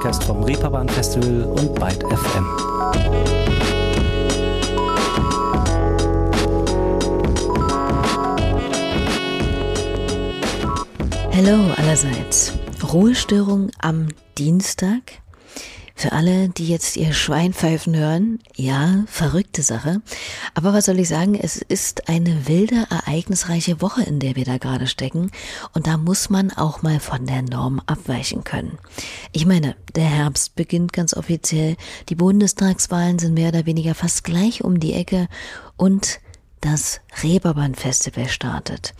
Podcast vom Reeperbahn Festival und Byte FM. Hallo allerseits. Ruhestörung am Dienstag? Für alle, die jetzt ihr Schweinpfeifen hören, ja, verrückte Sache. Aber was soll ich sagen, es ist eine wilde, ereignisreiche Woche, in der wir da gerade stecken. Und da muss man auch mal von der Norm abweichen können. Ich meine, der Herbst beginnt ganz offiziell. Die Bundestagswahlen sind mehr oder weniger fast gleich um die Ecke. Und das Reeperbahn-Festival startet.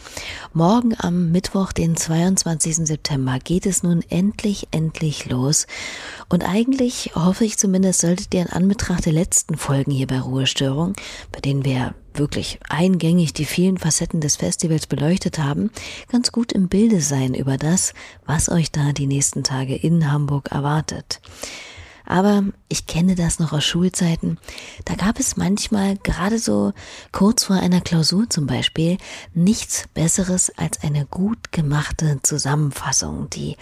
Morgen am Mittwoch, den 22. September, geht es nun endlich, endlich los. Und eigentlich hoffe ich zumindest, solltet ihr in Anbetracht der letzten Folgen hier bei Ruhestörung, bei denen wir wirklich eingängig die vielen Facetten des Festivals beleuchtet haben, ganz gut im Bilde sein über das, was euch da die nächsten Tage in Hamburg erwartet. Aber ich kenne das noch aus Schulzeiten. Da gab es manchmal, gerade so kurz vor einer Klausur zum Beispiel, nichts Besseres als eine gut gemachte Zusammenfassung, die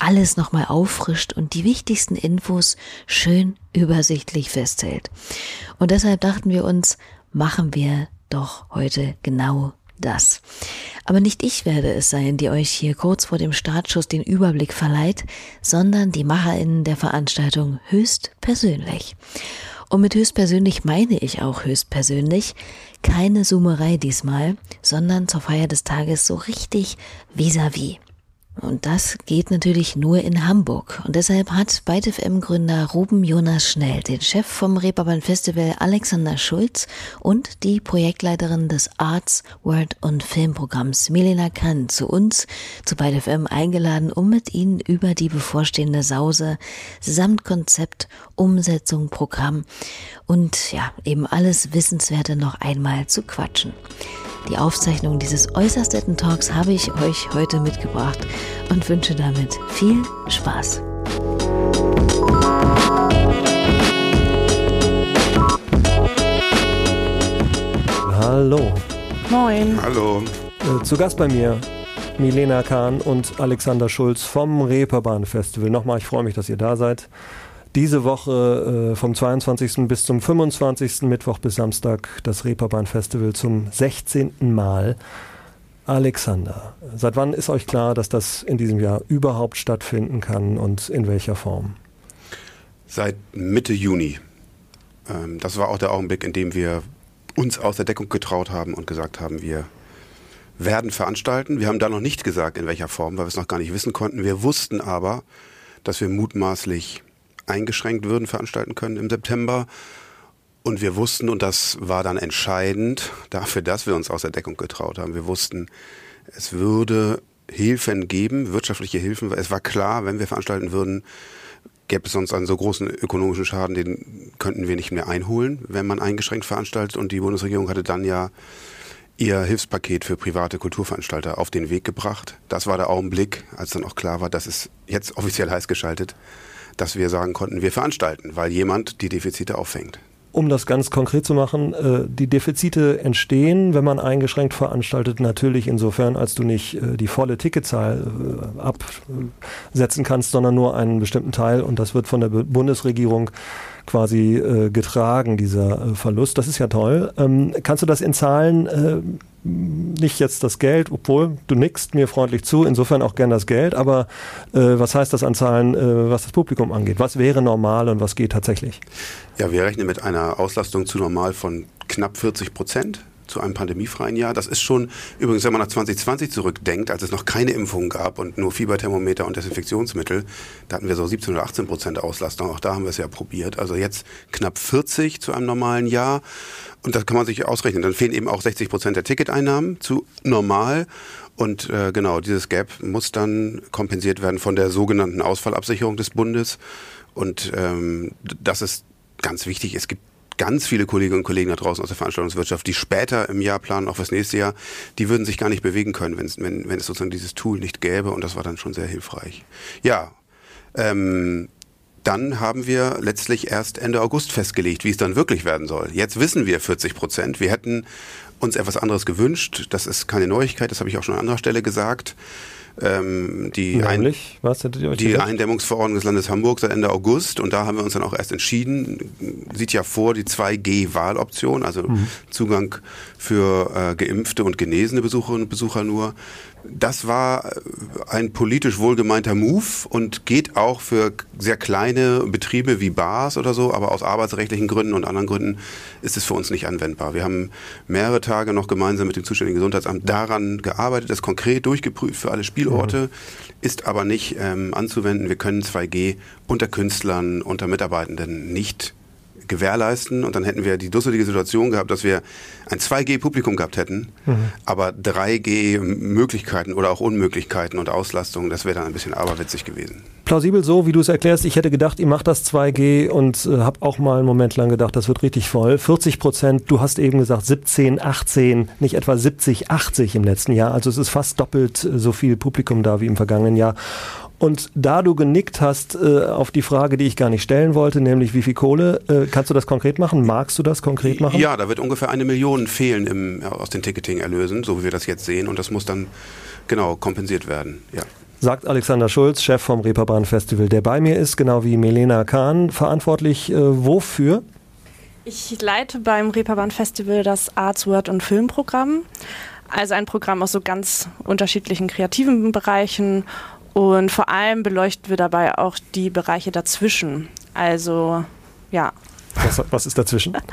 alles nochmal auffrischt und die wichtigsten Infos schön übersichtlich festhält. Und deshalb dachten wir uns, machen wir doch heute genau das. Aber nicht ich werde es sein, die euch hier kurz vor dem Startschuss den Überblick verleiht, sondern die MacherInnen der Veranstaltung höchst persönlich. Und mit höchst persönlich meine ich auch höchst persönlich keine Zoomerei diesmal, sondern zur Feier des Tages so richtig vis-à-vis. -vis. Und das geht natürlich nur in Hamburg. Und deshalb hat ByteFM-Gründer Ruben Jonas Schnell den Chef vom Reeperbahn Festival Alexander Schulz und die Projektleiterin des Arts, Word und Filmprogramms Milena Kahn zu uns, zu ByteFM eingeladen, um mit ihnen über die bevorstehende Sause samt Konzept, Umsetzung, Programm und ja, eben alles Wissenswerte noch einmal zu quatschen. Die Aufzeichnung dieses äußerst netten Talks habe ich euch heute mitgebracht und wünsche damit viel Spaß. Hallo. Moin. Hallo. Äh, zu Gast bei mir Milena Kahn und Alexander Schulz vom Reeperbahn Festival. Nochmal, ich freue mich, dass ihr da seid diese Woche äh, vom 22. bis zum 25. Mittwoch bis Samstag das Reeperbahn Festival zum 16. Mal. Alexander, seit wann ist euch klar, dass das in diesem Jahr überhaupt stattfinden kann und in welcher Form? Seit Mitte Juni. Ähm, das war auch der Augenblick, in dem wir uns aus der Deckung getraut haben und gesagt haben, wir werden veranstalten. Wir haben da noch nicht gesagt, in welcher Form, weil wir es noch gar nicht wissen konnten. Wir wussten aber, dass wir mutmaßlich eingeschränkt würden veranstalten können im September. Und wir wussten, und das war dann entscheidend dafür, dass wir uns aus der Deckung getraut haben, wir wussten, es würde Hilfen geben, wirtschaftliche Hilfen. Es war klar, wenn wir veranstalten würden, gäbe es sonst einen so großen ökonomischen Schaden, den könnten wir nicht mehr einholen, wenn man eingeschränkt veranstaltet. Und die Bundesregierung hatte dann ja ihr Hilfspaket für private Kulturveranstalter auf den Weg gebracht. Das war der Augenblick, als dann auch klar war, dass es jetzt offiziell heiß geschaltet dass wir sagen konnten, wir veranstalten, weil jemand die Defizite auffängt. Um das ganz konkret zu machen, äh, die Defizite entstehen, wenn man eingeschränkt veranstaltet, natürlich insofern, als du nicht äh, die volle Ticketzahl äh, absetzen kannst, sondern nur einen bestimmten Teil und das wird von der Bundesregierung quasi getragen, dieser Verlust. Das ist ja toll. Ähm, kannst du das in Zahlen nicht jetzt das Geld, obwohl du nickst mir freundlich zu, insofern auch gern das Geld, aber äh, was heißt das an Zahlen, äh, was das Publikum angeht? Was wäre normal und was geht tatsächlich? Ja, wir rechnen mit einer Auslastung zu normal von knapp 40 Prozent zu einem pandemiefreien Jahr. Das ist schon, übrigens, wenn man nach 2020 zurückdenkt, als es noch keine Impfungen gab und nur Fieberthermometer und Desinfektionsmittel, da hatten wir so 17 oder 18 Prozent Auslastung. Auch da haben wir es ja probiert. Also jetzt knapp 40 zu einem normalen Jahr. Und das kann man sich ausrechnen. Dann fehlen eben auch 60 Prozent der Ticketeinnahmen zu normal. Und äh, genau, dieses Gap muss dann kompensiert werden von der sogenannten Ausfallabsicherung des Bundes. Und ähm, das ist ganz wichtig. Es gibt ganz viele Kolleginnen und Kollegen da draußen aus der Veranstaltungswirtschaft, die später im Jahr planen, auch fürs nächste Jahr, die würden sich gar nicht bewegen können, wenn, wenn, wenn es sozusagen dieses Tool nicht gäbe. Und das war dann schon sehr hilfreich. Ja, ähm, dann haben wir letztlich erst Ende August festgelegt, wie es dann wirklich werden soll. Jetzt wissen wir 40 Prozent. Wir hätten uns etwas anderes gewünscht. Das ist keine Neuigkeit, das habe ich auch schon an anderer Stelle gesagt. Ähm, die, Nämlich, was die gesagt? Eindämmungsverordnung des Landes Hamburg seit Ende August und da haben wir uns dann auch erst entschieden, sieht ja vor die 2G-Wahloption, also mhm. Zugang für äh, geimpfte und genesene Besucherinnen und Besucher nur das war ein politisch wohlgemeinter Move und geht auch für sehr kleine Betriebe wie Bars oder so, aber aus arbeitsrechtlichen Gründen und anderen Gründen ist es für uns nicht anwendbar. Wir haben mehrere Tage noch gemeinsam mit dem zuständigen Gesundheitsamt daran gearbeitet, das konkret durchgeprüft für alle Spielorte, mhm. ist aber nicht ähm, anzuwenden. Wir können 2G unter Künstlern, unter Mitarbeitenden nicht gewährleisten und dann hätten wir die dusselige Situation gehabt, dass wir ein 2G-Publikum gehabt hätten, mhm. aber 3G-Möglichkeiten oder auch Unmöglichkeiten und Auslastungen, das wäre dann ein bisschen aberwitzig gewesen. Plausibel so, wie du es erklärst. Ich hätte gedacht, ihr macht das 2G und äh, habe auch mal einen Moment lang gedacht, das wird richtig voll. 40 Prozent, du hast eben gesagt 17, 18, nicht etwa 70, 80 im letzten Jahr. Also es ist fast doppelt äh, so viel Publikum da wie im vergangenen Jahr. Und da du genickt hast äh, auf die Frage, die ich gar nicht stellen wollte, nämlich wie viel Kohle, äh, kannst du das konkret machen? Magst du das konkret machen? Ja, da wird ungefähr eine Million fehlen im, aus den Ticketing-Erlösen, so wie wir das jetzt sehen. Und das muss dann genau kompensiert werden. Ja. Sagt Alexander Schulz, Chef vom Reeperbahn Festival, der bei mir ist, genau wie Melena Kahn, verantwortlich äh, wofür? Ich leite beim Reeperbahn Festival das Arts, Word und Filmprogramm. Also ein Programm aus so ganz unterschiedlichen kreativen Bereichen und vor allem beleuchten wir dabei auch die Bereiche dazwischen. Also ja, was, was, ist dazwischen?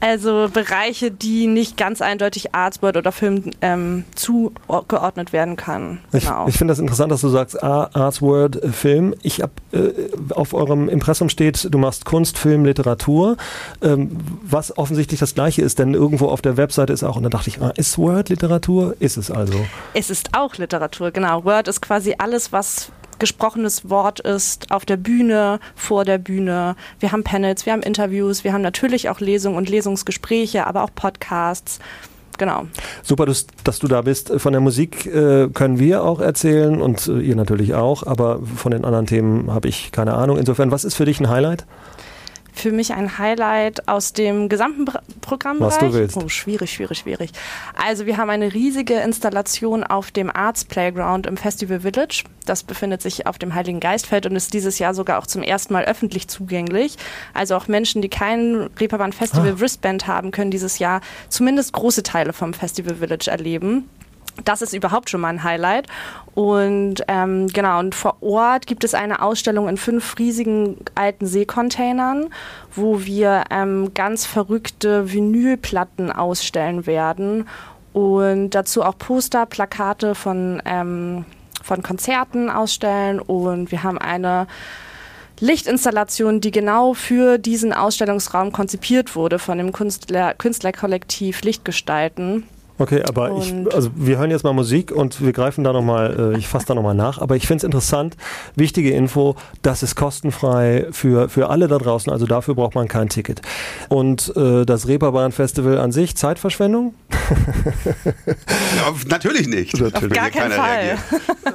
Also Bereiche, die nicht ganz eindeutig Artsword oder Film ähm, zugeordnet werden kann. Genau. Ich, ich finde das interessant, dass du sagst Artsword, äh, Film. Ich habe äh, auf eurem Impressum steht, du machst Kunst, Film, Literatur, ähm, was offensichtlich das Gleiche ist, denn irgendwo auf der Webseite ist auch, und dann dachte ich, ah, ist Word Literatur? Ist es also? Es ist auch Literatur, genau. Word ist quasi alles, was gesprochenes Wort ist, auf der Bühne, vor der Bühne. Wir haben Panels, wir haben Interviews, wir haben natürlich auch Lesungen und Lesungsgespräche, aber auch Podcasts. Genau. Super, dass, du da bist. Von der Musik äh, können wir auch erzählen und äh, ihr natürlich auch, aber von den anderen Themen habe ich keine Ahnung. Insofern, was ist für dich ein Highlight? Für mich ein Highlight aus dem gesamten Programmbereich. Was du willst. Oh, schwierig, schwierig, schwierig. Also wir haben eine riesige Installation auf dem Arts Playground im Festival Village. Das befindet sich auf dem Heiligen Geistfeld und ist dieses Jahr sogar auch zum ersten Mal öffentlich zugänglich. Also auch Menschen, die kein Reeperbahn Festival ah. Wristband haben, können dieses Jahr zumindest große Teile vom Festival Village erleben. Das ist überhaupt schon mal ein Highlight. Und ähm, genau, und vor Ort gibt es eine Ausstellung in fünf riesigen alten Seekontainern, wo wir ähm, ganz verrückte Vinylplatten ausstellen werden und dazu auch Poster, Plakate von, ähm, von Konzerten ausstellen. Und wir haben eine Lichtinstallation, die genau für diesen Ausstellungsraum konzipiert wurde von dem Künstler, Künstlerkollektiv Lichtgestalten. Okay, aber ich, also wir hören jetzt mal Musik und wir greifen da nochmal, äh, ich fasse da nochmal nach. Aber ich finde es interessant, wichtige Info, das ist kostenfrei für, für alle da draußen, also dafür braucht man kein Ticket. Und äh, das Reeperbahn Festival an sich, Zeitverschwendung? ja, natürlich nicht. Natürlich. Auf gar keinen Fall.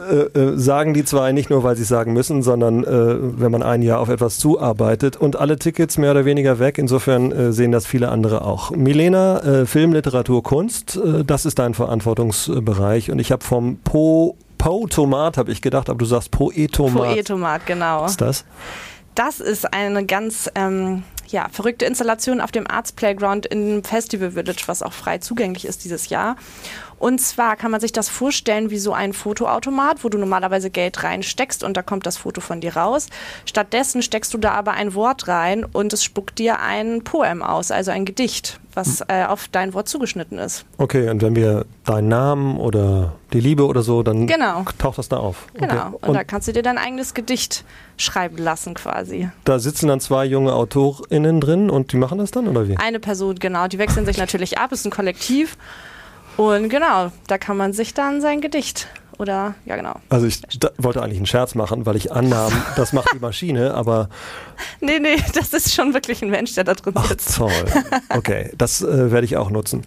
äh, äh, sagen die zwei nicht nur, weil sie es sagen müssen, sondern äh, wenn man ein Jahr auf etwas zuarbeitet und alle Tickets mehr oder weniger weg. Insofern äh, sehen das viele andere auch. Milena, äh, Film, Literatur, Kunst äh, das ist dein Verantwortungsbereich. Und ich habe vom Po Po-Tomat habe ich gedacht, aber du sagst Poetomat. Poetomat, genau. Was ist das? Das ist eine ganz ähm, ja, verrückte Installation auf dem Arts Playground im Festival Village, was auch frei zugänglich ist dieses Jahr. Und zwar kann man sich das vorstellen wie so ein Fotoautomat, wo du normalerweise Geld reinsteckst und da kommt das Foto von dir raus. Stattdessen steckst du da aber ein Wort rein und es spuckt dir ein Poem aus, also ein Gedicht, was äh, auf dein Wort zugeschnitten ist. Okay, und wenn wir deinen Namen oder die Liebe oder so, dann genau. taucht das da auf. Genau, okay. und, und, da kannst du dir dein eigenes Gedicht schreiben lassen quasi. Da sitzen dann zwei junge AutorInnen drin und die machen das dann oder wie? Eine Person, genau. Die wechseln sich natürlich ab, ist ein Kollektiv. Und genau, da kann man sich dann sein Gedicht oder ja genau. Also ich wollte eigentlich einen Scherz machen, weil ich annahm, das macht die Maschine, aber nee, nee, das ist schon wirklich ein Mensch, der da drin sitzt. Ach, toll. Okay, das äh, werde ich auch nutzen.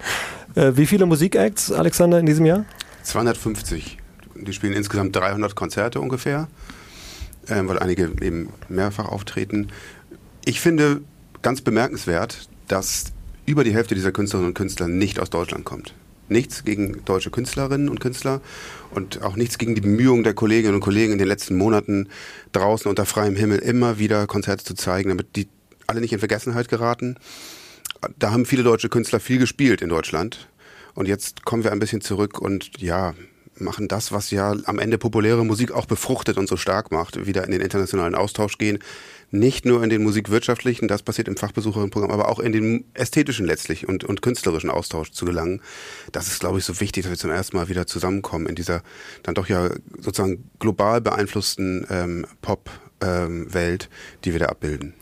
Äh, wie viele Musikacts, Alexander, in diesem Jahr? 250. Die spielen insgesamt 300 Konzerte ungefähr, äh, weil einige eben mehrfach auftreten. Ich finde ganz bemerkenswert, dass über die Hälfte dieser Künstlerinnen und Künstler nicht aus Deutschland kommt. Nichts gegen deutsche Künstlerinnen und Künstler und auch nichts gegen die Bemühungen der Kolleginnen und Kollegen in den letzten Monaten draußen unter freiem Himmel immer wieder Konzerte zu zeigen, damit die alle nicht in Vergessenheit geraten. Da haben viele deutsche Künstler viel gespielt in Deutschland. Und jetzt kommen wir ein bisschen zurück und ja, machen das, was ja am Ende populäre Musik auch befruchtet und so stark macht, wieder in den internationalen Austausch gehen. Nicht nur in den musikwirtschaftlichen, das passiert im Fachbesucherinnenprogramm, aber auch in den ästhetischen letztlich und, und künstlerischen Austausch zu gelangen. Das ist, glaube ich, so wichtig, dass wir zum ersten Mal wieder zusammenkommen in dieser dann doch ja sozusagen global beeinflussten ähm, Pop-Welt, ähm, die wir da abbilden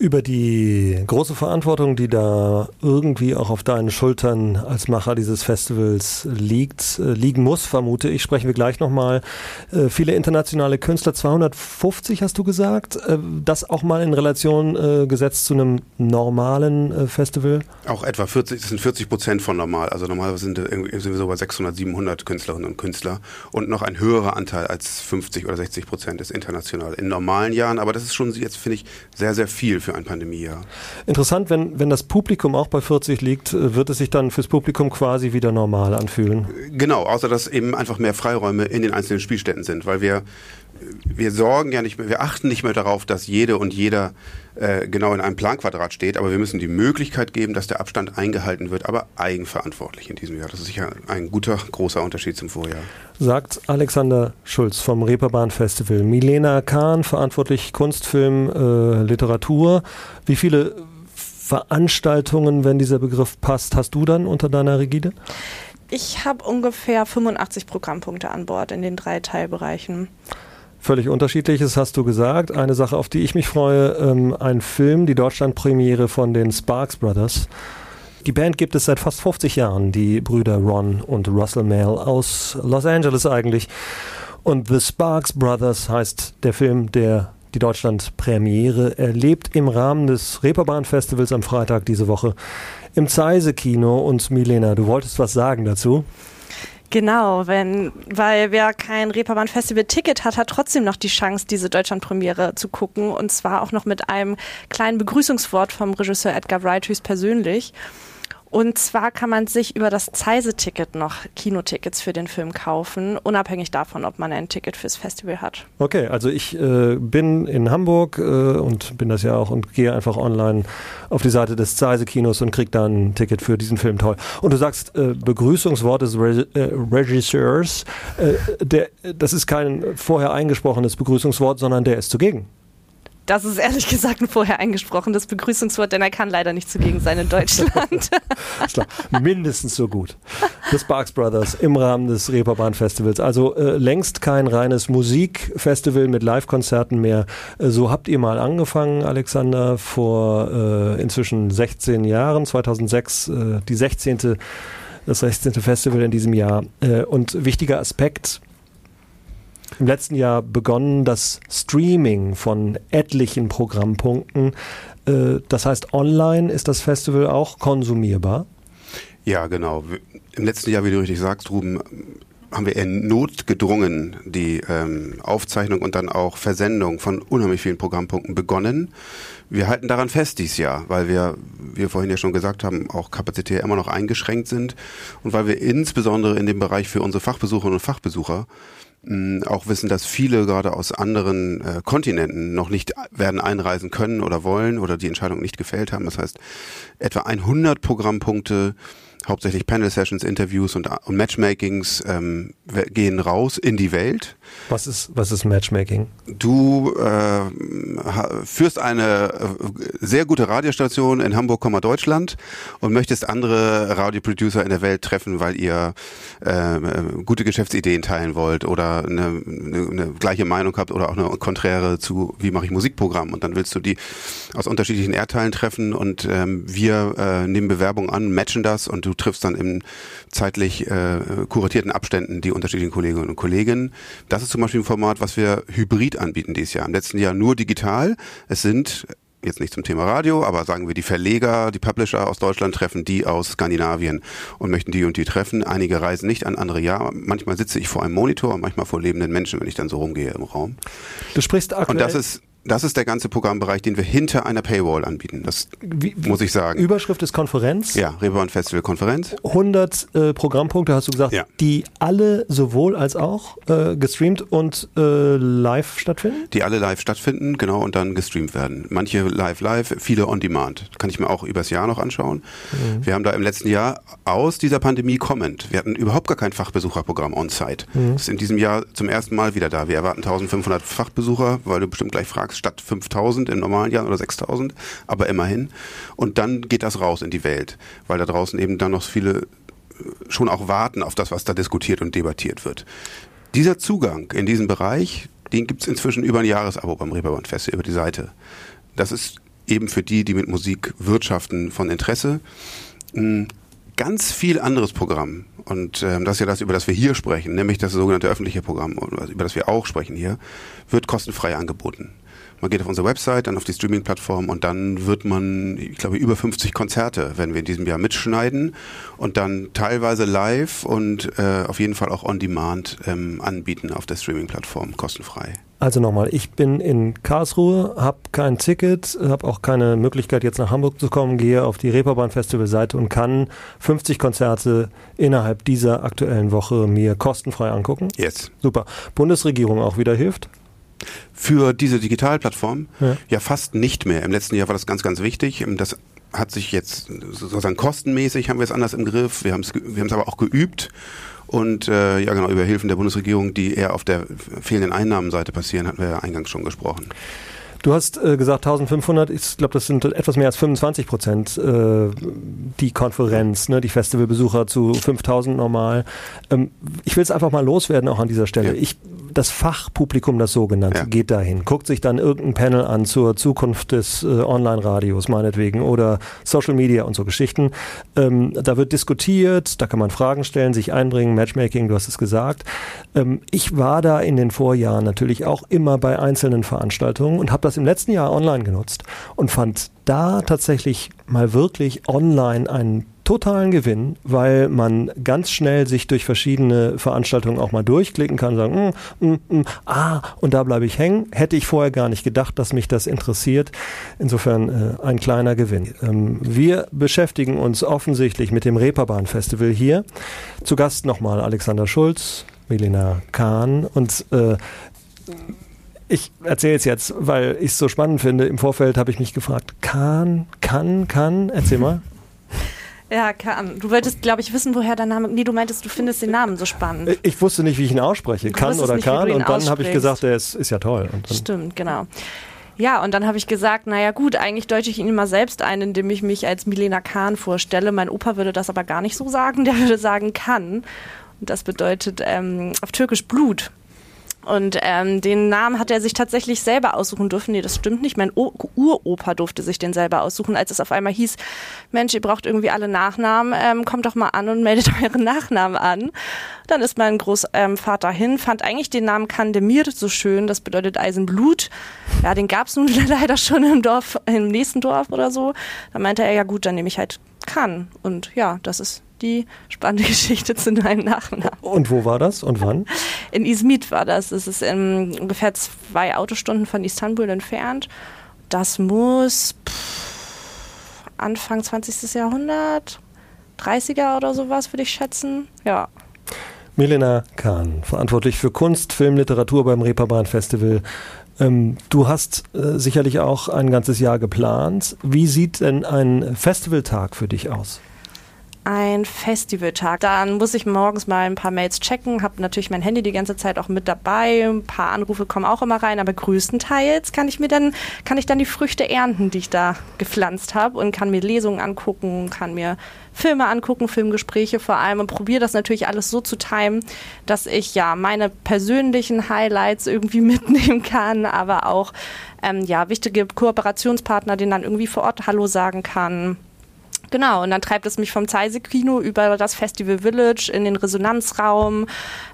über die große Verantwortung, die da irgendwie auch auf deinen Schultern als Macher dieses Festivals liegt, äh, liegen muss, vermute ich, sprechen wir gleich nochmal. Äh, viele internationale Künstler, 250 hast du gesagt, äh, das auch mal in Relation gesetzt zu einem normalen Festival? Auch etwa 40, das sind 40 Prozent von normal, also normalerweise sind, sind wir so bei 600, 700 Künstlerinnen und Künstler und noch ein höherer Anteil als 50 oder 60 Prozent ist international in normalen Jahren, aber das ist schon jetzt, finde ich, sehr, sehr viel für für ein Pandemiejahr. Interessant, wenn, wenn das Publikum auch bei 40 liegt, äh, wird es sich dann fürs Publikum quasi wieder normal anfühlen? Genau, außer dass eben einfach mehr Freiräume in den einzelnen Spielstätten sind, weil wir wir sorgen ja nicht mehr, wir achten nicht mehr darauf, dass jede und jeder äh, genau in einem Planquadrat steht, aber wir müssen die Möglichkeit geben, dass der Abstand eingehalten wird, aber eigenverantwortlich in diesem Jahr. Das ist sicher ein guter, großer Unterschied zum Vorjahr. Sagt Alexander Schulz vom Reeperbahn Festival. Milena Kahn, verantwortlich Kunstfilm, äh, Literatur. Wie viele Veranstaltungen, wenn dieser Begriff passt, hast du dann unter deiner Rigide? Ich habe ungefähr 85 Programmpunkte an Bord in den drei Teilbereichen völlig unterschiedliches hast du gesagt. Eine Sache, auf die ich mich freue, ähm, ein Film, die Deutschlandpremiere von den Sparks Brothers. Die Band gibt es seit fast 50 Jahren, die Brüder Ron und Russell Mail aus Los Angeles eigentlich. Und The Sparks Brothers heißt der Film, der die Deutschlandpremiere erlebt im Rahmen des Reeperbahn Festivals am Freitag diese Woche im Zeise Kino. Und Milena, du wolltest was sagen dazu? Genau, wenn, weil wer kein Reeperbahn Festival Ticket hat, hat trotzdem noch die Chance, diese Deutschlandpremiere zu gucken und zwar auch noch mit einem kleinen Begrüßungswort vom Regisseur Edgar Wright höchstpersönlich. Und zwar kann man sich über das Zeise-Ticket noch Kinotickets für den Film kaufen, unabhängig davon, ob man ein Ticket fürs Festival hat. Okay, also ich äh, bin in Hamburg äh, und bin das ja auch und gehe einfach online auf die Seite des Zeise-Kinos und kriege dann ein Ticket für diesen Film. Toll. Und du sagst äh, Begrüßungswort des Re äh, Regisseurs. Äh, der, das ist kein vorher eingesprochenes Begrüßungswort, sondern der ist zugegen. Das ist ehrlich gesagt ein vorher eingesprochenes Begrüßungswort, denn er kann leider nicht zugegen sein in Deutschland. mindestens so gut. The Sparks Brothers im Rahmen des Reeperbahn Festivals. Also äh, längst kein reines Musikfestival mit Live-Konzerten mehr. Äh, so habt ihr mal angefangen, Alexander, vor äh, inzwischen 16 Jahren, 2006, äh, die 16. Das 16. Festival in diesem Jahr. Äh, und wichtiger Aspekt, im letzten Jahr begonnen das Streaming von etlichen Programmpunkten. Äh, das heißt, online ist das Festival auch konsumierbar? Ja, genau. Im letzten Jahr, wie du richtig sagst, Ruben, haben wir in Not gedrungen die ähm, Aufzeichnung und dann auch Versendung von unheimlich vielen Programmpunkten begonnen. Wir halten daran fest dieses Jahr, weil wir, wie wir vorhin ja schon gesagt haben, auch kapazitär immer noch eingeschränkt sind und weil wir insbesondere in dem Bereich für unsere Fachbesucherinnen und Fachbesucher auch wissen, dass viele gerade aus anderen äh, Kontinenten noch nicht werden einreisen können oder wollen oder die Entscheidung nicht gefällt haben. Das heißt, etwa 100 Programmpunkte hauptsächlich Panel-Sessions, Interviews und, und Matchmakings ähm, gehen raus in die Welt. Was ist, was ist Matchmaking? Du äh, führst eine äh, sehr gute Radiostation in Hamburg, Deutschland und möchtest andere Radioproducer in der Welt treffen, weil ihr äh, gute Geschäftsideen teilen wollt oder eine, eine, eine gleiche Meinung habt oder auch eine konträre zu, wie mache ich Musikprogramm. Und dann willst du die aus unterschiedlichen Erdteilen treffen und ähm, wir äh, nehmen Bewerbungen an, matchen das und du triffst dann in zeitlich äh, kuratierten Abständen die unterschiedlichen Kolleginnen und Kollegen. Das ist zum Beispiel ein Format, was wir hybrid anbieten dieses Jahr. Im letzten Jahr nur digital. Es sind jetzt nicht zum Thema Radio, aber sagen wir die Verleger, die Publisher aus Deutschland treffen die aus Skandinavien und möchten die und die treffen. Einige reisen nicht an, andere ja. Manchmal sitze ich vor einem Monitor, manchmal vor lebenden Menschen, wenn ich dann so rumgehe im Raum. Du sprichst aktuell. Und das ist das ist der ganze Programmbereich, den wir hinter einer Paywall anbieten. Das Wie, muss ich sagen. Überschrift ist Konferenz. Ja, Reeperbahn Festival Konferenz. 100 äh, Programmpunkte hast du gesagt, Ja. die alle sowohl als auch äh, gestreamt und äh, live stattfinden? Die alle live stattfinden, genau, und dann gestreamt werden. Manche live live, viele on demand. Kann ich mir auch übers Jahr noch anschauen. Wir haben da im letzten Jahr aus dieser Pandemie kommend, wir hatten überhaupt gar kein Fachbesucherprogramm on-site. Das ist in diesem Jahr zum ersten Mal wieder da. Wir erwarten 1500 Fachbesucher, weil du bestimmt gleich fragst, statt 5000 in normalen Jahren oder 6000, aber immerhin. Und dann geht das raus in die Welt, weil da draußen eben dann noch viele äh, schon auch warten auf das, was da diskutiert und debattiert wird. Dieser Zugang in diesen Bereich, den gibt es inzwischen über ein Jahresabo beim Reeperbahn Festival über die Seite. Das ist eben für die, die mit Musik wirtschaften, von Interesse. Mm, Ganz viel anderes Programm, und ähm, das ist ja das, über das wir hier sprechen, nämlich das sogenannte öffentliche Programm, über das wir auch sprechen hier, wird kostenfrei angeboten. Man geht auf unsere Website, dann auf die Streaming-Plattform und dann wird man, ich glaube, über 50 Konzerte werden wir in diesem Jahr mitschneiden und dann teilweise live und äh, auf jeden Fall auch on demand ähm, anbieten auf der Streaming-Plattform, kostenfrei. Also nochmal, ich bin in Karlsruhe, habe kein Ticket, habe auch keine Möglichkeit jetzt nach Hamburg zu kommen, gehe auf die Reeperbahn Festival Seite und kann 50 Konzerte innerhalb dieser aktuellen Woche mir kostenfrei angucken. Jetzt. Super. Bundesregierung auch wieder hilft. Für diese Digitalplattform Ja. ja. fast nicht mehr. Im letzten Jahr war das ganz, ganz wichtig. Das hat sich jetzt sozusagen kostenmäßig haben wir es anders im Griff. Wir haben es, wir haben es aber auch geübt. Und äh, ja genau, über Hilfen der Bundesregierung, die eher auf der fehlenden Einnahmenseite passieren, hatten wir ja eingangs schon gesprochen. Du hast äh, gesagt 1500, ich glaube, das sind etwas mehr als 25 Prozent äh, die Konferenz, ne, die Festivalbesucher zu 5000 normal. Ähm, ich will es einfach mal loswerden auch an dieser Stelle. Ja. Ich, das Fachpublikum, das sogenannte, Ja. geht dahin, guckt sich dann irgendein Panel an zur Zukunft des äh, Online-Radios meinetwegen oder Social Media und so Geschichten. Ähm, da wird diskutiert, da kann man Fragen stellen, sich einbringen, Matchmaking, du hast es gesagt. Ähm, ich war da in den Vorjahren natürlich auch immer bei einzelnen Veranstaltungen und habe das im letzten Jahr online genutzt und fand da tatsächlich mal wirklich online einen totalen Gewinn, weil man ganz schnell sich durch verschiedene Veranstaltungen auch mal durchklicken kann, sagen, mm, mm, mm, ah, und da bleibe ich hängen. Hätte ich vorher gar nicht gedacht, dass mich das interessiert. Insofern äh, ein kleiner Gewinn. Ähm, wir beschäftigen uns offensichtlich mit dem Reeperbahn Festival hier. Zu Gast nochmal Alexander Schulz, Milena Kahn und äh, ich erzähle es jetzt, weil ich es so spannend finde. Im Vorfeld habe ich mich gefragt, Kahn, kann, kann, erzähl mal. Ja, kann. Du wolltest, glaube ich, wissen, woher der Name. Nee, du meintest, du findest den Namen so spannend. Ich wusste nicht, wie ich ihn ausspreche, kann wusstest oder nicht, kann. du Und dann habe ich gesagt, der ist, ist ja toll. Stimmt, genau. Ja, und dann habe ich gesagt, naja gut, eigentlich deute ich ihn immer selbst ein, indem ich mich als Milena Kahn vorstelle. Mein Opa würde das aber gar nicht so sagen, der würde sagen kann. Und das bedeutet ähm, auf Türkisch Blut. Und ähm, den Namen hat er sich tatsächlich selber aussuchen dürfen. Nee, das stimmt nicht. Mein Uropa durfte sich den selber aussuchen, als es auf einmal hieß, Mensch, ihr braucht irgendwie alle Nachnamen, ähm, kommt doch mal an und meldet euren Nachnamen an. Dann ist mein Großvater hin, fand eigentlich den Namen Kandemir so schön, das bedeutet Eisenblut. Ja, den gab's nun leider schon im Dorf, im nächsten Dorf oder so. Da meinte er, ja gut, dann nehme ich halt Kann. Und ja, das ist die spannende Geschichte zu meinem Nachnamen. und wo war das und wann? In Izmit war das. Das ist ähm, ungefähr zwei Autostunden von Istanbul entfernt. Das muss pff, Anfang 20. Jahrhundert, 30er oder sowas, würde ich schätzen. Ja. Milena Kahn, verantwortlich für Kunst, Film, Literatur beim Reeperbahn Festival. Ähm, du hast äh, sicherlich auch ein ganzes Jahr geplant. Wie sieht denn ein Festivaltag für dich aus? Ein Festivaltag. Dann muss ich morgens mal ein paar Mails checken, habe natürlich mein Handy die ganze Zeit auch mit dabei. Ein paar Anrufe kommen auch immer rein, aber größtenteils kann ich mir dann kann ich dann die Früchte ernten, die ich da gepflanzt habe und kann mir Lesungen angucken, kann mir Filme angucken, Filmgespräche vor allem und probiere das natürlich alles so zu timen, dass ich ja meine persönlichen Highlights irgendwie mitnehmen kann, aber auch ähm, ja wichtige Kooperationspartner, denen dann irgendwie vor Ort Hallo sagen kann. Genau, und dann treibt es mich vom Zeise-Kino über das Festival Village in den Resonanzraum,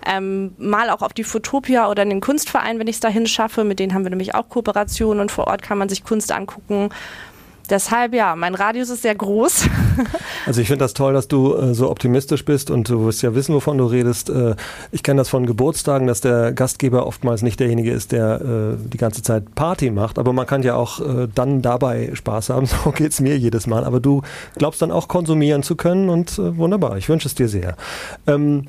ähm, mal auch auf die Fotopia oder in den Kunstverein, wenn ich es dahin schaffe. Mit denen haben wir nämlich auch Kooperationen und vor Ort kann man sich Kunst angucken. Deshalb ja, mein Radius ist sehr groß. Also ich finde das toll, dass du äh, so optimistisch bist und du wirst ja wissen, wovon du redest. Äh, ich kenne das von Geburtstagen, dass der Gastgeber oftmals nicht derjenige ist, der äh, die ganze Zeit Party macht, aber man kann ja auch äh, dann dabei Spaß haben. So geht's mir jedes Mal. Aber du glaubst dann auch konsumieren zu können und äh, wunderbar. Ich wünsche es dir sehr. Ähm,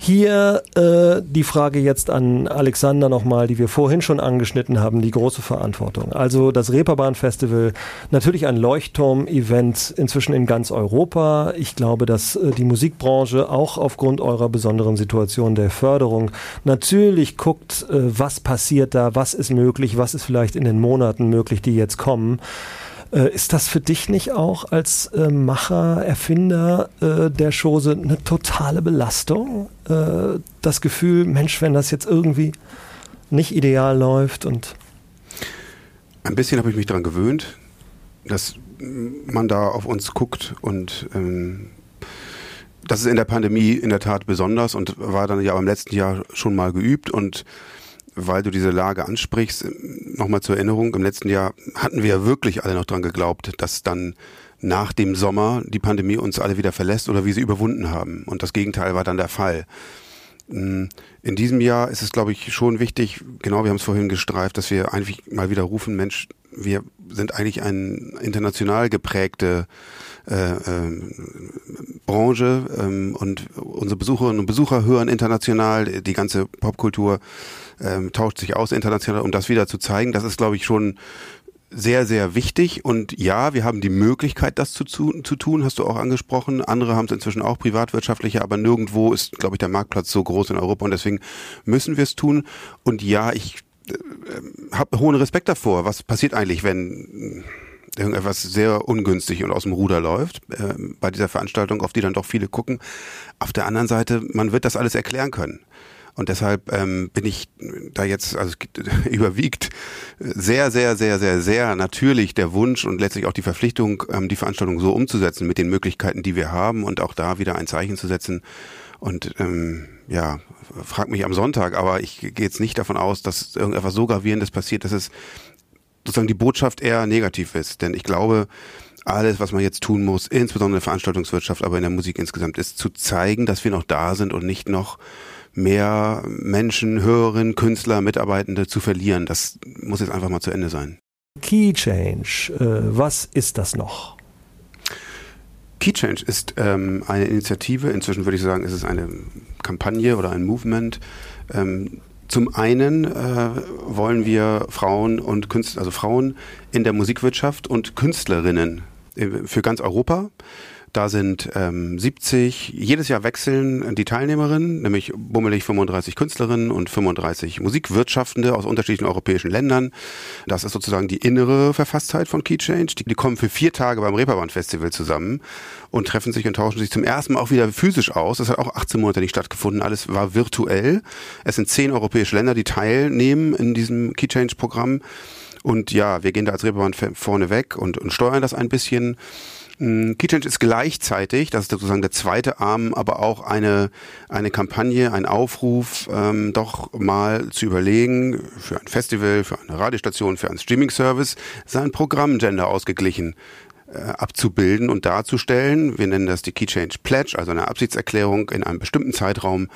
hier äh, die Frage jetzt an Alexander nochmal, die wir vorhin schon angeschnitten haben, die große Verantwortung. Also das Reeperbahn Festival, natürlich ein Leuchtturm-Event inzwischen in ganz Europa. Ich glaube, dass äh, die Musikbranche auch aufgrund eurer besonderen Situation der Förderung natürlich guckt, äh, was passiert da, was ist möglich, was ist vielleicht in den Monaten möglich, die jetzt kommen. Äh, ist das für dich nicht auch als äh, Macher, Erfinder äh, der Chose eine totale Belastung? Das Gefühl, Mensch, wenn das jetzt irgendwie nicht ideal läuft und. Ein bisschen habe ich mich daran gewöhnt, dass man da auf uns guckt und ähm, das ist in der Pandemie in der Tat besonders und war dann ja im letzten Jahr schon mal geübt und weil du diese Lage ansprichst, nochmal zur Erinnerung, im letzten Jahr hatten wir wirklich alle noch dran geglaubt, dass dann nach dem Sommer die Pandemie uns alle wieder verlässt oder wir sie überwunden haben. Und das Gegenteil war dann der Fall. In diesem Jahr ist es, glaube ich, schon wichtig, genau, wir haben es vorhin gestreift, dass wir eigentlich mal wieder rufen, Mensch, wir sind eigentlich eine international geprägte äh, äh, Branche ähm, und unsere Besucherinnen und Besucher hören international, die ganze Popkultur ähm, tauscht sich aus international, um das wieder zu zeigen. Das ist, glaube ich, schon sehr, sehr wichtig. Und ja, wir haben die Möglichkeit, das zu, zu, zu tun, hast du auch angesprochen. Andere haben es inzwischen auch privatwirtschaftliche, aber nirgendwo ist, glaube ich, der Marktplatz so groß in Europa und deswegen müssen wir es tun. Und ja, ich äh, habe hohen Respekt davor. Was passiert eigentlich, wenn irgendetwas sehr ungünstig und aus dem Ruder läuft äh, bei dieser Veranstaltung, auf die dann doch viele gucken. Auf der anderen Seite, man wird das alles erklären können. Und deshalb ähm, bin ich da jetzt, also überwiegt sehr, sehr, sehr, sehr, sehr natürlich der Wunsch und letztlich auch die Verpflichtung, ähm, die Veranstaltung so umzusetzen mit den Möglichkeiten, die wir haben und auch da wieder ein Zeichen zu setzen. Und ähm, ja, frag mich am Sonntag, aber ich gehe jetzt nicht davon aus, dass irgendetwas so gravierendes passiert, dass es sozusagen die Botschaft eher negativ ist. Denn ich glaube, alles, was man jetzt tun muss, insbesondere in der Veranstaltungswirtschaft, aber in der Musik insgesamt, ist zu zeigen, dass wir noch da sind und nicht noch mehr Menschen, Hörerinnen, Künstler, Mitarbeitende zu verlieren. Das muss jetzt einfach mal zu Ende sein. Key Change, äh, was ist das noch? Key Change ist ähm, eine Initiative, inzwischen würde ich sagen, ist es eine Kampagne oder ein Movement. Ähm, zum einen äh, wollen wir Frauen und Künstler, also Frauen in der Musikwirtschaft und Künstlerinnen äh, für ganz Europa da sind ähm, 70, jedes Jahr wechseln die Teilnehmerinnen, nämlich bummelig 35 Künstlerinnen und 35 Musikwirtschaftende aus unterschiedlichen europäischen Ländern. Das ist sozusagen die innere Verfasstheit von Key. Die, die kommen für vier Tage beim Reeperbahn Festival zusammen und treffen sich und tauschen sich zum ersten Mal auch wieder physisch aus. Das hat auch 18 Monate nicht stattgefunden. Alles war virtuell. Es sind zehn europäische Länder, die teilnehmen in diesem Key Change Programm. Und ja, wir gehen da als Reeperbahn vorne weg und, und steuern das ein bisschen. Mm, Keychange ist gleichzeitig, das ist sozusagen der zweite Arm, aber auch eine, eine Kampagne, ein Aufruf, ähm, doch mal zu überlegen, für ein Festival, für eine Radiostation, für einen Streaming-Service, sein Programm gender ausgeglichen äh, abzubilden und darzustellen. Wir nennen das die Keychange Pledge, also eine Absichtserklärung in einem bestimmten Zeitraum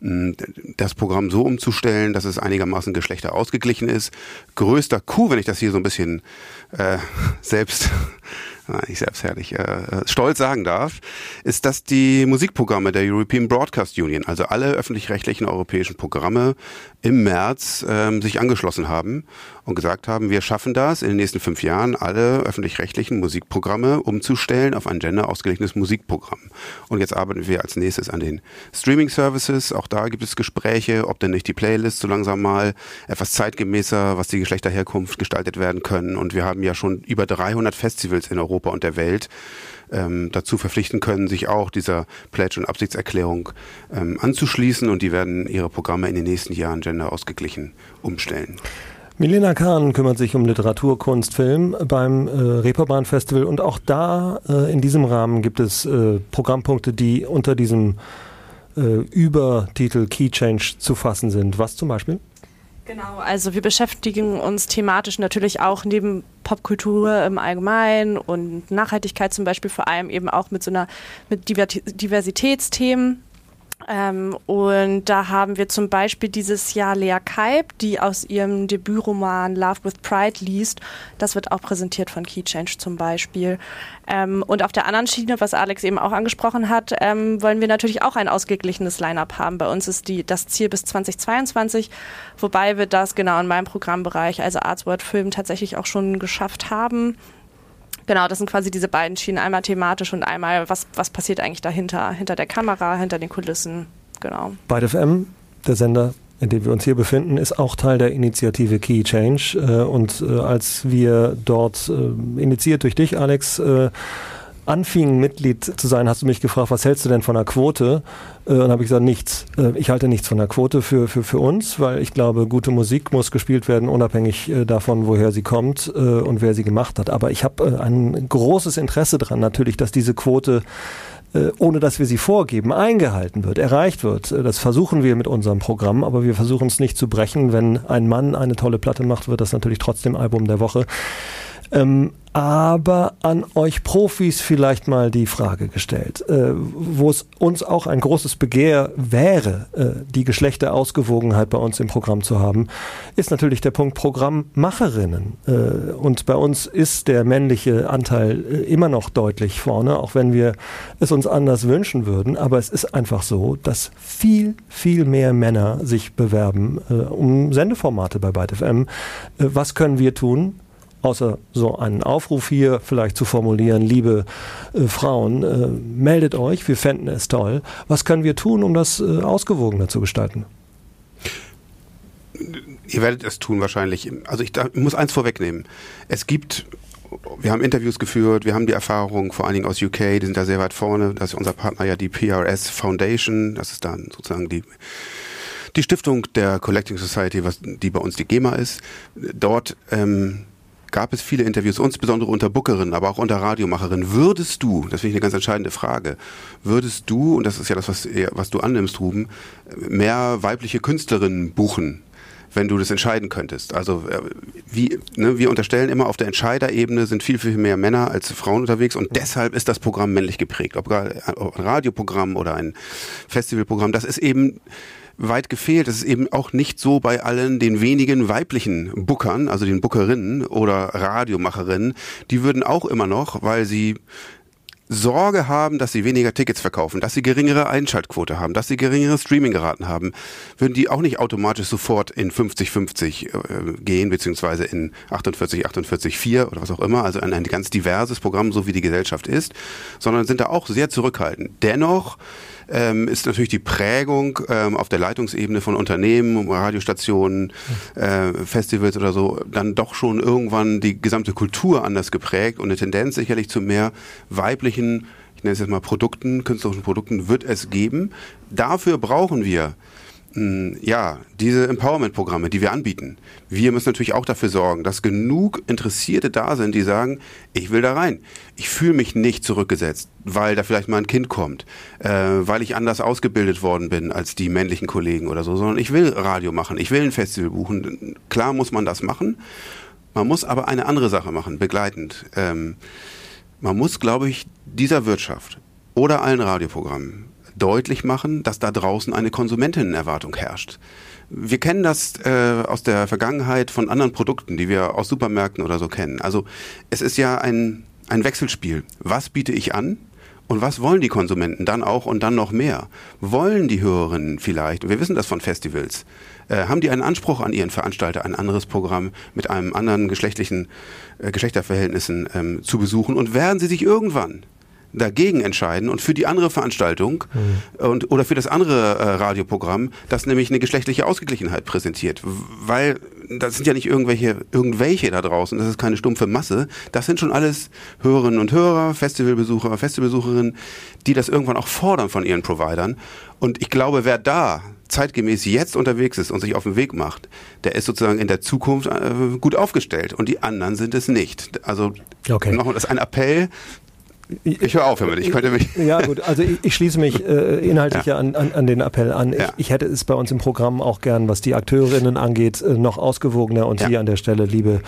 mm, das Programm so umzustellen, dass es einigermaßen Geschlechter ausgeglichen ist. Größter Coup, wenn ich das hier so ein bisschen äh, selbst ich selbstherrlich äh, äh, stolz sagen darf, ist, dass die Musikprogramme der European Broadcast Union, also alle öffentlich-rechtlichen europäischen Programme, im März ähm, sich angeschlossen haben und gesagt haben, wir schaffen das in den nächsten fünf Jahren, alle öffentlich-rechtlichen Musikprogramme umzustellen auf ein gender ausgeglichenes Musikprogramm. Und jetzt arbeiten wir als nächstes an den Streaming-Services. Auch da gibt es Gespräche, ob denn nicht die Playlists so langsam mal etwas zeitgemäßer, was die Geschlechterherkunft gestaltet werden können. Und wir haben ja schon über 300 Festivals in Europa und der Welt ähm, dazu verpflichten können, sich auch dieser Pledge- und Absichtserklärung ähm, anzuschließen und die werden ihre Programme in den nächsten Jahren gender ausgeglichen umstellen. Milena Kahn kümmert sich um Literatur, Kunst, Film beim äh, Reeperbahn Festival und auch da äh, in diesem Rahmen gibt es äh, Programmpunkte, die unter diesem äh, Übertitel Key Change zu fassen sind. Was zum Beispiel? Genau, also wir beschäftigen uns thematisch natürlich auch neben Popkultur im Allgemeinen und Nachhaltigkeit zum Beispiel vor allem eben auch mit so einer mit Diversitätsthemen ähm, und da haben wir zum Beispiel dieses Jahr Lea Kalb, die aus ihrem Debütroman Love with Pride liest. Das wird auch präsentiert von Key Change zum Beispiel. Ähm, und auf der anderen Schiene, was Alex eben auch angesprochen hat, ähm, wollen wir natürlich auch ein ausgeglichenes Line-up haben. Bei uns ist die, das Ziel bis 2022, wobei wir das genau in meinem Programmbereich, also Arts World Film, tatsächlich auch schon geschafft haben. Genau, das sind quasi diese beiden Schienen, einmal thematisch und einmal, was, was passiert eigentlich dahinter, hinter der Kamera, hinter den Kulissen. Genau. Bei FM, der Sender, in dem wir uns hier befinden, ist auch Teil der Initiative Key Change. Äh, und äh, als wir dort äh, initiiert durch dich, Alex, anfingen, Mitglied zu sein, hast du mich gefragt, was hältst du denn von der Quote? Äh, und habe ich gesagt, nichts. Äh, ich halte nichts von der Quote für, für, für uns, weil ich glaube, gute Musik muss gespielt werden, unabhängig äh, davon, woher sie kommt äh, und wer sie gemacht hat. Aber ich habe ein großes Interesse daran, natürlich, dass diese Quote ohne dass wir sie vorgeben, eingehalten wird, erreicht wird. Das versuchen wir mit unserem Programm, aber wir versuchen es nicht zu brechen. Wenn ein Mann eine tolle Platte macht, wird das natürlich trotzdem Album der Woche. Ähm, aber an euch Profis vielleicht mal die Frage gestellt, äh, wo es uns auch ein großes Begehr wäre, äh, die Geschlechterausgewogenheit bei uns im Programm zu haben, ist natürlich der Punkt Programmmacherinnen. Äh, und bei uns ist der männliche Anteil äh, immer noch deutlich vorne, auch wenn wir es uns anders wünschen würden. Aber es ist einfach so, dass viel, viel mehr Männer sich bewerben äh, um Sendeformate bei Byte FM. Äh, was können wir tun? Außer so einen Aufruf hier vielleicht zu formulieren, liebe äh, Frauen, äh, meldet euch, wir fänden es toll. Was können wir tun, um das äh, ausgewogener zu gestalten? Ihr werdet es tun wahrscheinlich. Also ich, ich muss eins vorwegnehmen. Es gibt wir haben Interviews geführt, wir haben die Erfahrung, vor allen Dingen aus UK, die sind da sehr weit vorne. Das ist unser Partner ja die PRS Foundation, das ist dann sozusagen die die Stiftung der Collecting Society, was, die bei uns die GEMA ist. Dort ähm, gab es viele Interviews, insbesondere unter Bookerinnen, aber auch unter Radiomacherinnen. Würdest du, das finde ich eine ganz entscheidende Frage, würdest du, und das ist ja das, was, was du annimmst, Ruben, mehr weibliche Künstlerinnen buchen? wenn du das entscheiden könntest. Also äh, wie, ne, wir unterstellen immer, auf der Entscheiderebene sind viel, viel mehr Männer als Frauen unterwegs und deshalb ist das Programm männlich geprägt. Ob, ein Radioprogramm oder ein Festivalprogramm, das ist eben weit gefehlt. Das ist eben auch nicht so bei allen den wenigen weiblichen Bookern, also den Bookerinnen oder Radiomacherinnen. Die würden auch immer noch, weil sie Sorge haben, dass sie weniger Tickets verkaufen, dass sie geringere Einschaltquote haben, dass sie geringere Streaminggeraten haben, würden die auch nicht automatisch sofort in 50-50 äh, gehen, beziehungsweise in 48-48-4 oder was auch immer, also in ein ganz diverses Programm, so wie die Gesellschaft ist, sondern sind da auch sehr zurückhaltend. Dennoch ähm, ist natürlich die Prägung ähm, auf der Leitungsebene von Unternehmen, Radiostationen, äh, Festivals oder so, dann doch schon irgendwann die gesamte Kultur anders geprägt und eine Tendenz sicherlich zu mehr weiblichen ich nenne es jetzt mal Produkten, künstlerischen Produkten, wird es geben. Dafür brauchen wir ja, diese Empowerment-Programme, die wir anbieten. Wir müssen natürlich auch dafür sorgen, dass genug Interessierte da sind, die sagen, ich will da rein. Ich fühle mich nicht zurückgesetzt, weil da vielleicht mal ein Kind kommt, äh, weil ich anders ausgebildet worden bin als die männlichen Kollegen oder so, sondern ich will Radio machen, ich will ein Festival buchen. Klar muss man das machen. Man muss aber eine andere Sache machen, begleitend. Ähm, man muss, glaube ich, dieser Wirtschaft oder allen Radioprogrammen deutlich machen, dass da draußen eine Konsumentinnenerwartung herrscht. Wir kennen das äh, aus der Vergangenheit von anderen Produkten, die wir aus Supermärkten oder so kennen. Also es ist ja ein, ein Wechselspiel. Was biete ich an? Und was wollen die Konsumenten dann auch und dann noch mehr? Wollen die Hörerinnen vielleicht, wir wissen das von Festivals, äh, haben die einen Anspruch an ihren Veranstalter, ein anderes Programm mit einem anderen geschlechtlichen äh, Geschlechterverhältnissen ähm, zu besuchen und werden sie sich irgendwann dagegen entscheiden und für die andere Veranstaltung mhm. und oder für das andere äh, Radioprogramm, das nämlich eine geschlechtliche Ausgeglichenheit präsentiert, weil das sind ja nicht irgendwelche irgendwelche da draußen, das ist keine stumpfe Masse, das sind schon alles Hörerinnen und Hörer, Festivalbesucher, Festivalbesucherinnen, die das irgendwann auch fordern von ihren Providern und ich glaube, wer da zeitgemäß jetzt unterwegs ist und sich auf den Weg macht, der ist sozusagen in der Zukunft äh, gut aufgestellt und die anderen sind es nicht. Also okay. nochmal, das ist ein Appell ich höre auf damit. Ich könnte mich. Ja, gut. Also ich, ich schließe mich äh, inhaltlich ja. an, an, an, den Appell an. Ja. Ich, ich, hätte es bei uns im Programm auch gern, was die Akteurinnen angeht, äh, noch ausgewogener. Und ja. hier an der Stelle, liebe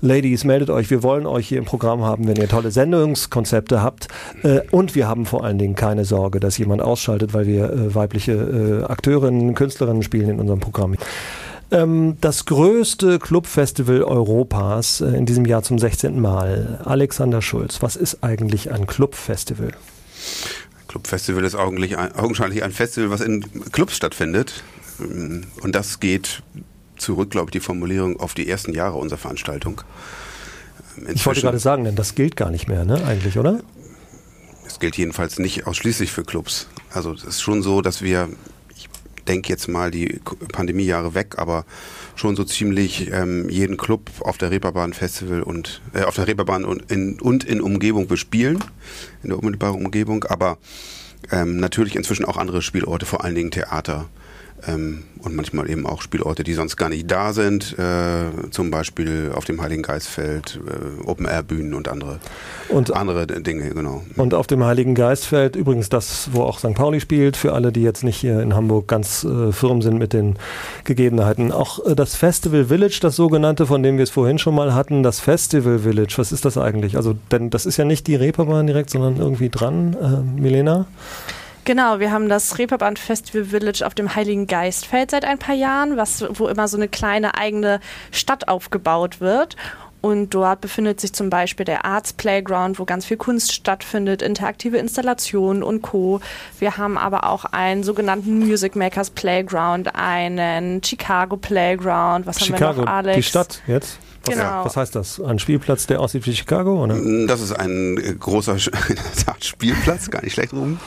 Ladies, meldet euch. Wir wollen euch hier im Programm haben, wenn ihr tolle Sendungskonzepte habt. Äh, und wir haben vor allen Dingen keine Sorge, dass jemand ausschaltet, weil wir äh, weibliche äh, Akteurinnen, Künstlerinnen spielen in unserem Programm. Ähm, das größte Clubfestival Europas äh, in diesem Jahr zum 16. Mal. Alexander Schulz, was ist eigentlich ein Clubfestival? Clubfestival ist augenscheinlich ein, augenscheinlich ein Festival, was in Clubs stattfindet. Und das geht zurück, glaube ich, die Formulierung auf die ersten Jahre unserer Veranstaltung. Inzwischen, ich wollte gerade sagen, denn das gilt gar nicht mehr, ne, eigentlich, oder? Es gilt jedenfalls nicht ausschließlich für Clubs. Also es ist schon so, dass wir denke jetzt mal die Pandemiejahre weg, aber schon so ziemlich ähm, jeden Club auf der Reeperbahn Festival und äh, auf der Reeperbahn und in, und in Umgebung bespielen, in der unmittelbaren Umgebung, aber ähm, natürlich inzwischen auch andere Spielorte, vor allen Dingen Theater. Ähm, und manchmal eben auch Spielorte, die sonst gar nicht da sind, äh, zum Beispiel auf dem Heiligen Geistfeld, äh, Open-Air-Bühnen und andere, und, andere Dinge, genau. Und auf dem Heiligen Geistfeld, übrigens das, wo auch St. Pauli spielt, für alle, die jetzt nicht hier in Hamburg ganz äh, firm sind mit den Gegebenheiten. Auch äh, das Festival Village, das sogenannte, von dem wir es vorhin schon mal hatten, das Festival Village, was ist das eigentlich? Also, denn das ist ja nicht die Reeperbahn direkt, sondern irgendwie dran, äh, Milena? Genau, wir haben das Reeperbahn Festival Village auf dem Heiligen Geistfeld seit ein paar Jahren, was, wo immer so eine kleine eigene Stadt aufgebaut wird. Und dort befindet sich zum Beispiel der Arts Playground, wo ganz viel Kunst stattfindet, interaktive Installationen und Co. Wir haben aber auch einen sogenannten Music Makers Playground, einen Chicago Playground. Was Chicago, haben wir noch, Alex? Die Stadt jetzt? Was, genau. was heißt das? Ein Spielplatz, der aussieht wie Chicago? Oder? Das ist ein äh, großer Spielplatz, gar nicht schlecht rum,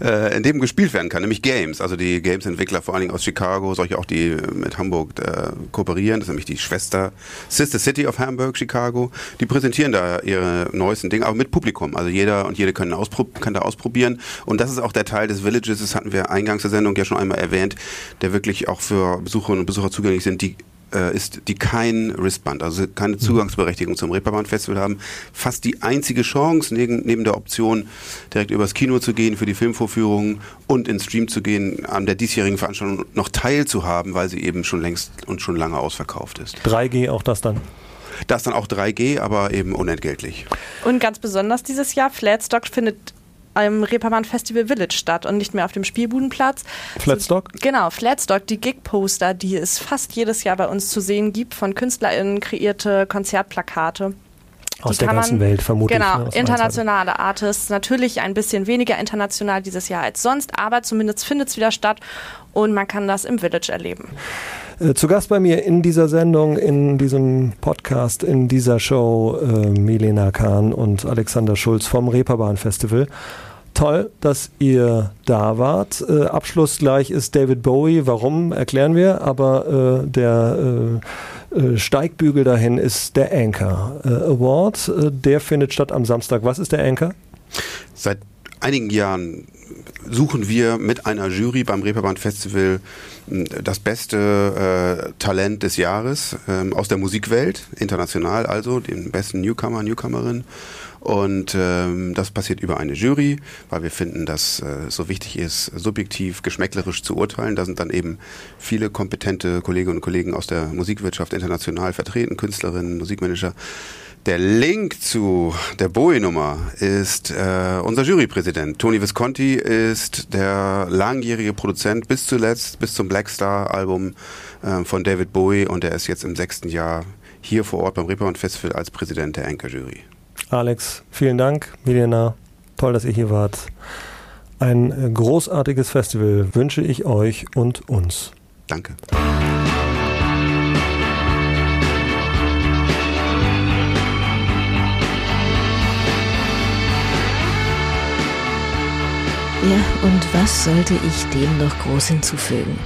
äh, in dem gespielt werden kann, nämlich Games. Also die Games-Entwickler vor allen Dingen aus Chicago, solche auch, die mit Hamburg äh, kooperieren, das ist nämlich die Schwester Sister City of Hamburg, Chicago. Die präsentieren da ihre neuesten Dinge, aber mit Publikum. Also jeder und jede können kann da ausprobieren. Und das ist auch der Teil des Villages, das hatten wir eingangs der Sendung ja schon einmal erwähnt, der wirklich auch für Besucherinnen und Besucher zugänglich sind, die äh, ist, die kein Wristband, also keine mhm. Zugangsberechtigung zum Reeperbahn Festival haben, fast die einzige Chance, neben, neben der Option, direkt übers Kino zu gehen für die Filmvorführungen und ins Stream zu gehen, an der diesjährigen Veranstaltung noch teilzuhaben, weil sie eben schon längst und schon lange ausverkauft ist. 3G auch das dann? Das dann auch 3G, aber eben unentgeltlich. Und ganz besonders dieses Jahr, Flatstock findet im Reeperbahn Festival Village statt und nicht mehr auf dem Spielbudenplatz. Flatstock? So, genau, Flatstock, die Gig-Poster, die es fast jedes Jahr bei uns zu sehen gibt, von KünstlerInnen kreierte Konzertplakate. Aus der ganzen man, Welt vermutlich. Genau, ne, internationale Artists. Natürlich ein bisschen weniger international dieses Jahr als sonst, aber zumindest findet es wieder statt und man kann das im Village erleben. Äh, zu Gast bei mir in dieser Sendung, in diesem Podcast, in dieser Show äh, Milena Kahn und Alexander Schulz vom Reeperbahn Festival toll, dass ihr da wart. Äh, Abschluss gleich ist David Bowie. Warum, erklären wir. Aber äh, der äh Steigbügel dahin ist der Anchor äh, Award. Äh, der findet statt am Samstag. Was ist der Anchor? Seit einigen Jahren suchen wir mit einer Jury beim Reeperbahn Festival das beste äh, Talent des Jahres ähm, aus der Musikwelt, international also, den besten Newcomer, Newcomerin. Und ähm, das passiert über eine Jury, weil wir finden, dass äh, so wichtig ist, subjektiv, geschmäcklerisch zu urteilen. Da sind dann eben viele kompetente Kolleginnen und Kollegen aus der Musikwirtschaft international vertreten, Künstlerinnen, Musikmanager. Der Link zu der Bowie-Nummer ist äh, unser Jurypräsident. Tony Visconti ist der langjährige Produzent bis zuletzt, bis zum Black Star-Album äh, von David Bowie und er ist jetzt im sechsten Jahr hier vor Ort beim Reeperbahn Festival als Präsident der Anchor-Jury. Alex, vielen Dank. Milena, toll, dass ihr hier wart. Ein großartiges Festival wünsche ich euch und uns. Danke. Ja, und was sollte ich dem noch groß hinzufügen?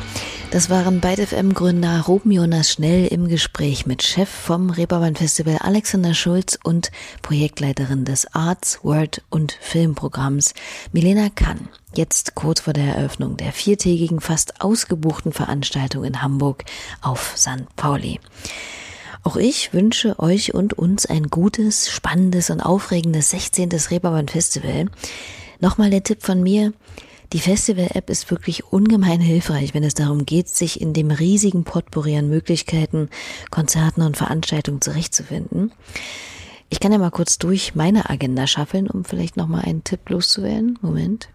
Das waren beide FM-Gründer Ruben Jonas Schnell im Gespräch mit Chef vom Reeperbahn Festival Alexander Schulz und Projektleiterin des Arts, Word und Filmprogramms Milena Kann. Jetzt kurz vor der Eröffnung der viertägigen, fast ausgebuchten Veranstaltung in Hamburg auf St. Pauli. Auch ich wünsche euch und uns ein gutes, spannendes und aufregendes 16. Reeperbahn Festival. Nochmal der Tipp von mir. Die Festival-App ist wirklich ungemein hilfreich, wenn es darum geht, sich in dem riesigen Potpourri an Möglichkeiten, Konzerten und Veranstaltungen zurechtzufinden. Ich kann ja mal kurz durch meine Agenda schaffeln, um vielleicht nochmal einen Tipp loszuwerden. Moment.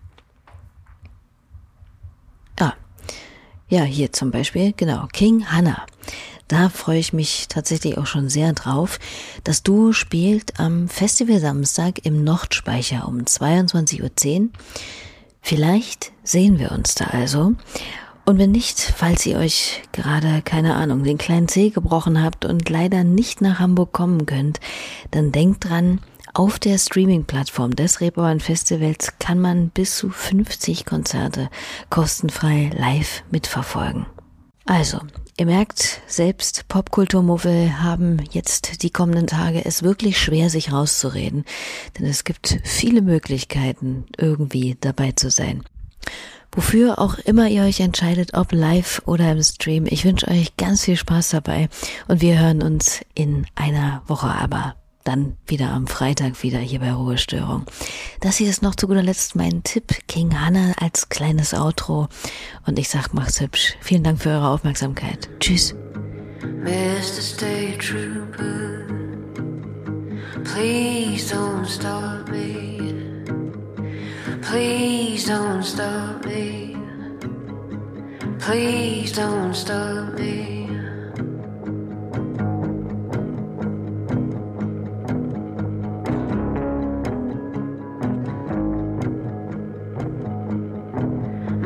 Ah, ja, hier zum Beispiel, genau, King Hannah. Da freue ich mich tatsächlich auch schon sehr drauf. Das Duo spielt am Festival Samstag im Nordspeicher um 22.10 Uhr. Vielleicht sehen wir uns da also. Und wenn nicht, falls ihr euch gerade, keine Ahnung, den kleinen Zeh gebrochen habt und leider nicht nach Hamburg kommen könnt, dann denkt dran, auf der Streaming-Plattform des Reeperbahn Festivals kann man bis zu 50 Konzerte kostenfrei live mitverfolgen. Also, ihr merkt, selbst Popkulturmuffel haben jetzt die kommenden Tage es wirklich schwer, sich rauszureden, denn es gibt viele Möglichkeiten, irgendwie dabei zu sein. Wofür auch immer ihr euch entscheidet, ob live oder im Stream, ich wünsche euch ganz viel Spaß dabei. Und wir hören uns in einer Woche aber dann wieder am Freitag wieder hier bei Ruhestörung. Das hier ist noch zu guter Letzt mein Tipp, King Hannah als kleines Outro. Und ich sag, macht's hübsch. Vielen Dank für eure Aufmerksamkeit. Tschüss. Mr. State Trooper, please don't stop me. Please don't stop me. Please don't stop me.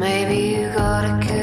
Maybe you gotta kill.